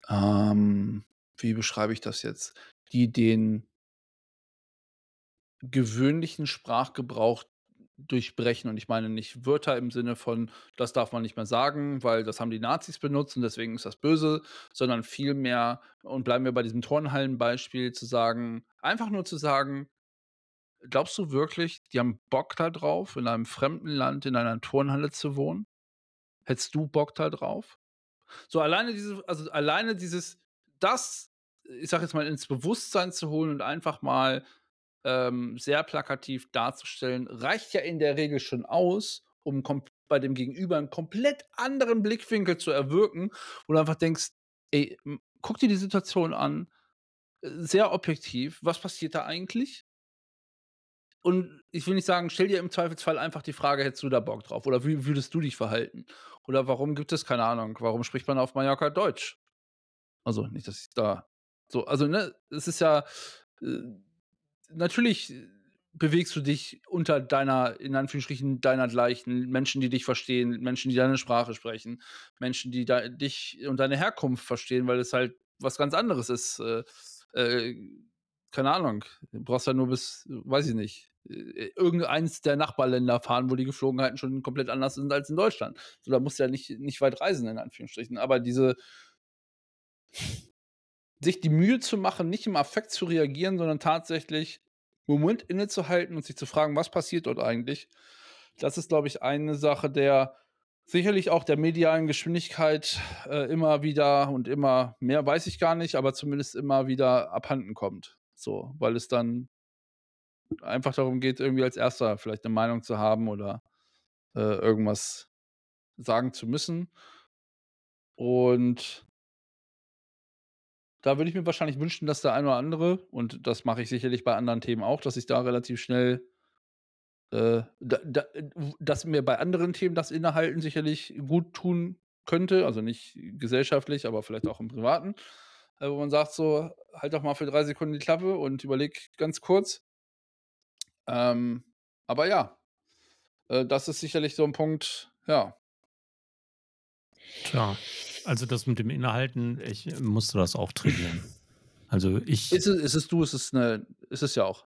ähm, wie beschreibe ich das jetzt? Die den gewöhnlichen Sprachgebrauch durchbrechen. Und ich meine nicht Wörter im Sinne von: „Das darf man nicht mehr sagen, weil das haben die Nazis benutzt und deswegen ist das böse“, sondern vielmehr und bleiben wir bei diesem Turnhallenbeispiel, zu sagen einfach nur zu sagen: „Glaubst du wirklich, die haben Bock da drauf, in einem fremden Land in einer Turnhalle zu wohnen? Hättest du Bock da drauf?“ So alleine diese also, alleine dieses das, ich sage jetzt mal, ins Bewusstsein zu holen und einfach mal, ähm, sehr plakativ darzustellen, reicht ja in der Regel schon aus, um bei dem Gegenüber 'n komplett anderen Blickwinkel zu erwirken, wo du einfach denkst: „Ey, guck dir die Situation an, äh, sehr objektiv. Was passiert da eigentlich?“ Und ich will nicht sagen, stell dir im Zweifelsfall einfach die Frage: „Hättest du da Bock drauf?“ Oder: „Wie würdest du dich verhalten?“ Oder: „Warum gibt es keine Ahnung, warum spricht man auf Mallorca Deutsch?“ Also, nicht, dass ich da so also, ne, es ist ja äh, natürlich bewegst du dich unter deiner in Anführungsstrichen deinergleichen, Menschen, die dich verstehen, Menschen, die deine Sprache sprechen, Menschen, die dei dich und deine Herkunft verstehen, weil es halt was ganz anderes ist. Äh, äh, keine Ahnung, du brauchst ja nur bis, weiß ich nicht, äh, irgendeins der Nachbarländer fahren, wo die Geflogenheiten schon komplett anders sind als in Deutschland. So, da musst du ja nicht nicht weit reisen in Anführungsstrichen, aber diese sich die Mühe zu machen, nicht im Affekt zu reagieren, sondern tatsächlich Moment innezuhalten und sich zu fragen: „Was passiert dort eigentlich?“ Das ist, glaube ich, eine Sache, der sicherlich auch der medialen Geschwindigkeit, äh, immer wieder und immer mehr weiß ich gar nicht, aber zumindest immer wieder abhanden kommt, so, weil es dann einfach darum geht, irgendwie als Erster vielleicht 'ne Meinung zu haben oder, äh, irgendwas sagen zu müssen. Und da würde ich mir wahrscheinlich wünschen, dass der ein oder andere und das mache ich sicherlich bei anderen Themen auch, dass ich da relativ schnell Äh, da da dass mir bei anderen Themen das Innehalten sicherlich gut tun könnte, also nicht gesellschaftlich, aber vielleicht auch im Privaten, äh, wo man sagt so: „Halt doch mal für 3 Sekunden die Klappe und überleg ganz kurz.“ Ähm, aber ja, äh, das ist sicherlich so 'n Punkt, ja. Tja, also das mit dem Innehalten, ich musste das auch trainieren. Also ich Ist es ist es du, ist es 'ne ist es ja auch.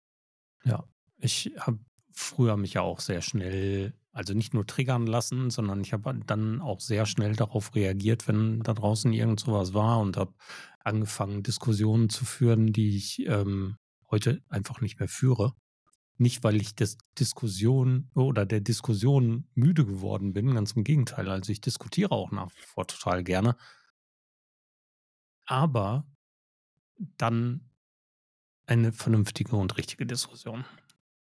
Ja, ich habe früher mich ja auch sehr schnell also nicht nur triggern lassen, sondern ich habe dann auch sehr schnell darauf reagiert, wenn da draußen irgend so was war und habe angefangen, Diskussionen zu führen, die ich, ähm, heute einfach nicht mehr führe. Nicht, weil ich des Diskussion oder der Diskussion müde geworden bin, ganz im Gegenteil. Also, ich diskutiere auch nach wie vor total gerne. Aber dann eine vernünftige und richtige Diskussion.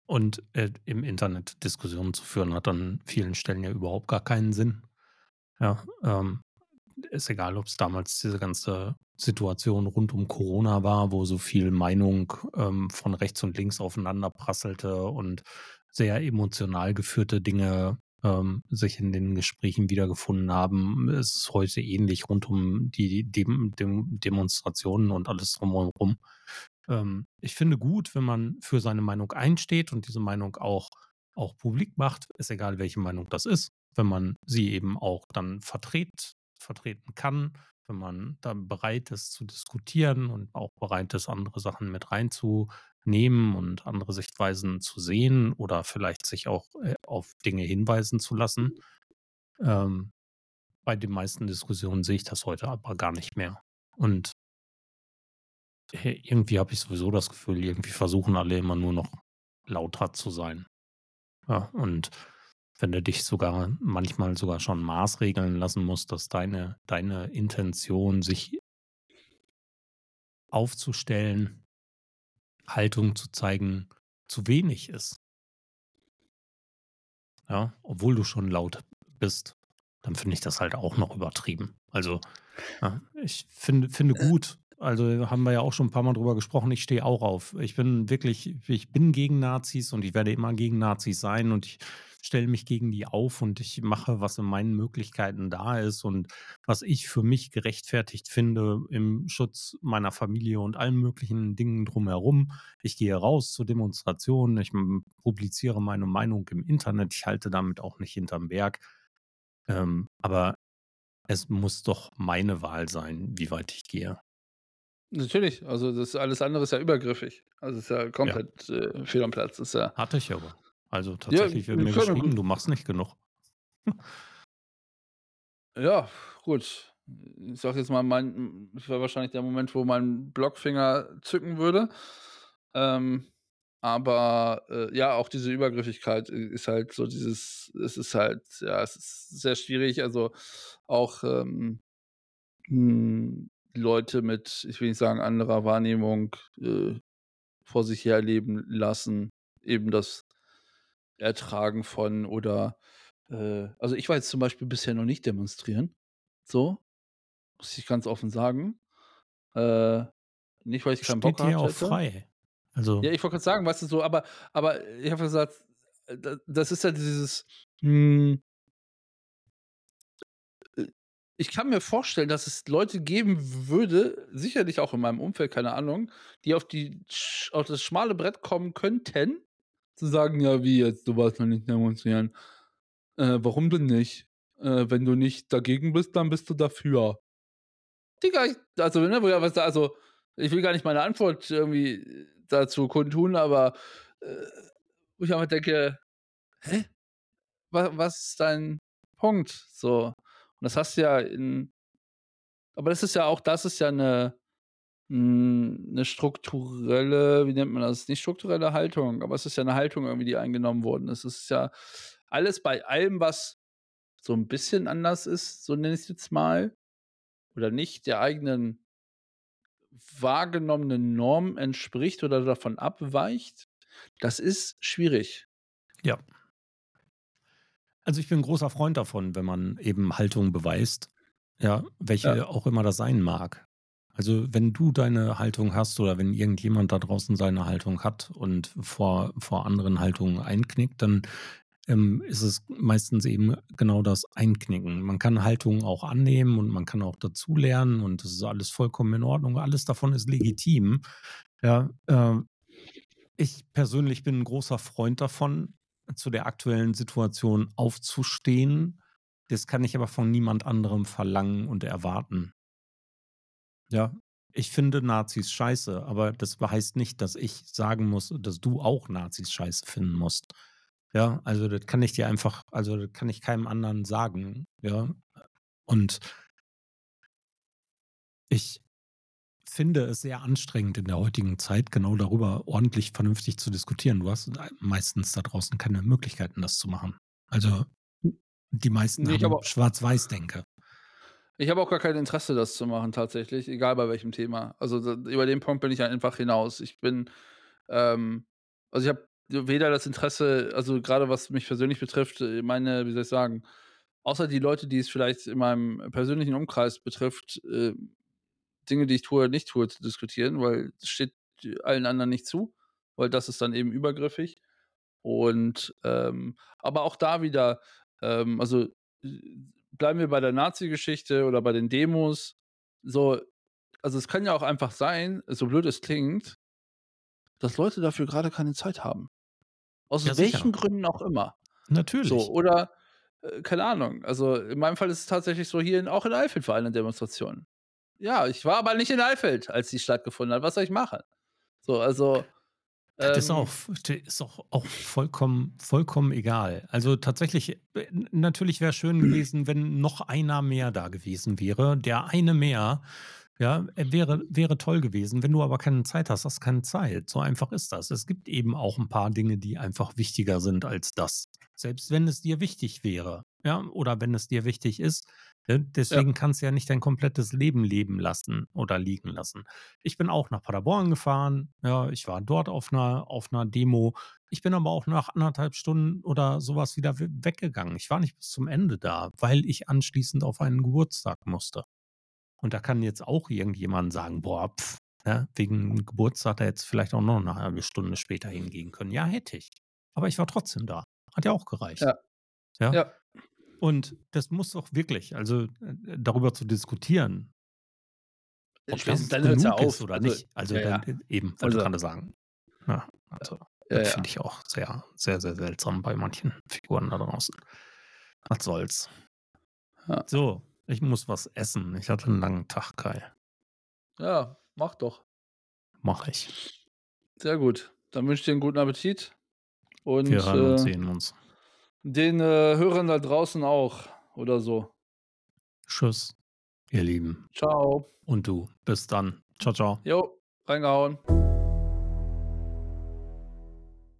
Und, äh, im Internet Diskussionen zu führen, hat an vielen Stellen ja überhaupt gar keinen Sinn. Ja, ähm, ist egal, ob's damals diese ganze Situation rund um Corona war, wo so viel Meinung, ähm, von rechts und links aufeinander prasselte und sehr emotional geführte Dinge, ähm, sich in den Gesprächen wiedergefunden haben. Es ist heute ähnlich rund um die Dem Dem Demonstrationen und alles drum und rum. Ähm, ich finde gut, wenn man für seine Meinung einsteht und diese Meinung auch auch publik macht, ist egal, welche Meinung das ist, wenn man sie eben auch dann vertret vertreten kann, wenn man dann bereit ist zu diskutieren und auch bereit ist, andere Sachen mit reinzunehmen und andere Sichtweisen zu sehen oder vielleicht sich auch, äh, auf Dinge hinweisen zu lassen. Ähm, bei den meisten Diskussionen sehe ich das heute aber gar nicht mehr. Und irgendwie habe ich sowieso das Gefühl, irgendwie versuchen alle immer nur noch lauter zu sein. Ja, und wenn du dich sogar manchmal sogar schon maßregeln lassen musst, dass deine deine Intention, sich aufzustellen, Haltung zu zeigen, zu wenig ist. Ja, obwohl du schon laut bist, dann finde ich das halt auch noch übertrieben. Also, ja, ich finde finde gut also, haben wir ja auch schon 'n paar Mal drüber gesprochen, ich stehe auch auf ich bin wirklich ich bin gegen Nazis und ich werde immer gegen Nazis sein und ich stelle mich gegen die auf und ich mache, was in meinen Möglichkeiten da ist und was ich für mich gerechtfertigt finde im Schutz meiner Familie und allen möglichen Dingen drumherum. Ich gehe raus zu Demonstrationen, ich, publiziere meine Meinung im Internet, ich halte damit auch nicht hinterm Berg. Ähm, aber es muss doch meine Wahl sein, wie weit ich gehe. Natürlich, also das alles andere ist ja übergriffig. Also, ist ja Ja. komplett, äh, fehl am Platz, ist ja Hatte ich aber. Also, Ja, tatsächlich wird wir mir geschrieben: „Du machst nicht genug.“ Ja, gut. Ich sage jetzt mal, mein das wäre wahrscheinlich der Moment, wo mein Blockfinger zücken würde. Ähm, aber, äh, ja, auch diese Übergriffigkeit ist halt so dieses es ist halt ja, es ist sehr schwierig. Also, auch, ähm, hm, Leute mit, ich will nicht sagen, anderer Wahrnehmung, äh, vor sich herleben lassen, eben das Ertragen von oder, äh also, ich war jetzt zum Beispiel bisher noch nicht demonstrieren, so, muss ich ganz offen sagen. Äh, nicht, weil ich keinen Bock Steht dir ja auch frei. Also Ja, ich wollte grad sagen, weißt du, so, aber aber ich habe gesagt, äh, da das ist ja dieses, hm äh, ich kann mir vorstellen, dass es Leute geben würde, sicherlich auch in meinem Umfeld, keine Ahnung, die auf die auf das schmale Brett kommen könnten, zu sagen: „Ja, wie jetzt, du warst noch nicht demonstrieren?“ „Äh, warum denn nicht?“ „Äh, wenn du nicht dagegen bist, dann bist du dafür.“ Digga, ich also, ne, was also, ich will gar nicht meine Antwort irgendwie dazu kundtun, aber, äh, wo ich einfach denke: „Hä? Wa was ist dein Punkt?“ So. Und das hast du ja in aber das ist ja auch das ist ja 'ne hm, 'ne strukturelle wie nennt man das? Nicht strukturelle Haltung, aber es ist ja 'ne Haltung irgendwie, die eingenommen worden ist. Es ist ja alles bei allem, was so 'n bisschen anders ist, so nenne ich's jetzt mal, oder nicht der eigenen wahrgenommenen Norm entspricht oder davon abweicht, das ist schwierig. Ja. Also, ich bin 'n großer Freund davon, wenn man eben Haltung beweist, ja, Ja. welche auch immer das sein mag. Also, wenn du deine Haltung hast oder wenn irgendjemand da draußen seine Haltung hat und vor vor anderen Haltungen einknickt, dann, ähm, ist es meistens eben genau das Einknicken. Man kann Haltungen auch annehmen und man kann auch dazulernen und das ist alles vollkommen in Ordnung. Alles davon ist legitim. Ja, äh, ich persönlich bin ein großer Freund davon, zu der aktuellen Situation aufzustehen. Das kann ich aber von niemand anderem verlangen und erwarten. Ja, ich finde Nazis scheiße, aber das heißt nicht, dass ich sagen muss, dass du auch Nazis scheiße finden musst. Ja, also das kann ich dir einfach, also das kann ich keinem anderen sagen. Ja, und ich finde es sehr anstrengend in der heutigen Zeit, genau darüber ordentlich vernünftig zu diskutieren. Du hast meistens da draußen keine Möglichkeiten, das zu machen. Also die meisten Nee, haben habe Schwarz-Weiß-Denke. Ich habe auch gar kein Interesse, das zu machen tatsächlich, egal bei welchem Thema. Also, da über den Punkt bin ich einfach hinaus. Ich bin, ähm also, ich habe weder das Interesse also, gerade was mich persönlich betrifft, äh, meine wie soll ich sagen, außer die Leute, die es vielleicht in meinem persönlichen Umkreis betrifft, äh, Dinge, die ich tue nicht tue, zu diskutieren, weil es steht allen anderen nicht zu, weil das ist dann eben übergriffig. Und, ähm aber auch da wieder, ähm also, äh, bleiben wir bei der Nazi-Geschichte oder bei den Demos. So also, es kann ja auch einfach sein, so blöd es klingt, dass Leute dafür gerade keine Zeit haben. Ja, Aus sicher. welchen Gründen auch immer. So, Natürlich. oder, äh, keine Ahnung. Also, in meinem Fall ist es tatsächlich so hier in auch in Eifeld war eine Demonstration. Ja, ich war aber nicht in Eifeld, als die stattgefunden hat. Was soll ich machen? So, also, Das ist auch ähm ist auch auch vollkommen vollkommen egal. Also, tatsächlich, äh, natürlich wäre schön gewesen, wenn noch einer mehr da gewesen wäre. Der eine mehr, ja, äh, wäre wäre toll gewesen. Wenn du aber keine Zeit hast, hast keine Zeit. So einfach ist das. Es gibt eben auch ein paar Dinge, die einfach wichtiger sind als das. Selbst wenn es dir wichtig wäre, ja, oder wenn es dir wichtig ist, Ja. deswegen kannst du ja nicht dein komplettes Leben leben lassen oder liegen lassen. Ich bin auch nach Paderborn gefahren, ja, ich war dort auf einer auf 'ner Demo. Ich bin aber auch nach anderthalb Stunden oder sowas wieder weggegangen. Ich war nicht bis zum Ende da, weil ich anschließend auf einen Geburtstag musste. Und da kann jetzt auch irgendjemand sagen: „Boah, pf, ne, wegen Geburtstag da jetzt vielleicht auch noch 'ne halbe Stunde später hingehen können.“ Ja, hätte ich. Aber ich war trotzdem da. Hat ja auch gereicht, Ja. ja? Ja. Und das muss doch wirklich also, äh, darüber zu diskutieren ob Spätestens das dann hört's ja genug ist auf. oder Also nicht. Also, ja, dann ja. e eben, wollte Also grade sagen. Ja, also, das finde ich auch sehr, sehr, sehr seltsam bei manchen Figuren da draußen. Was soll's. So, ich muss was essen. Ich hatte 'n langen Tag, Kai. Ja, mach doch. Mache ich. Sehr gut. Dann wünsche ich dir 'n guten Appetit und, Wir hören und äh sehen uns. Den, äh, Hörern da draußen auch oder so. Tschüss, ihr Lieben. Tschau. Und du. Bis dann. Tschau, tschau. Jo, reingehauen.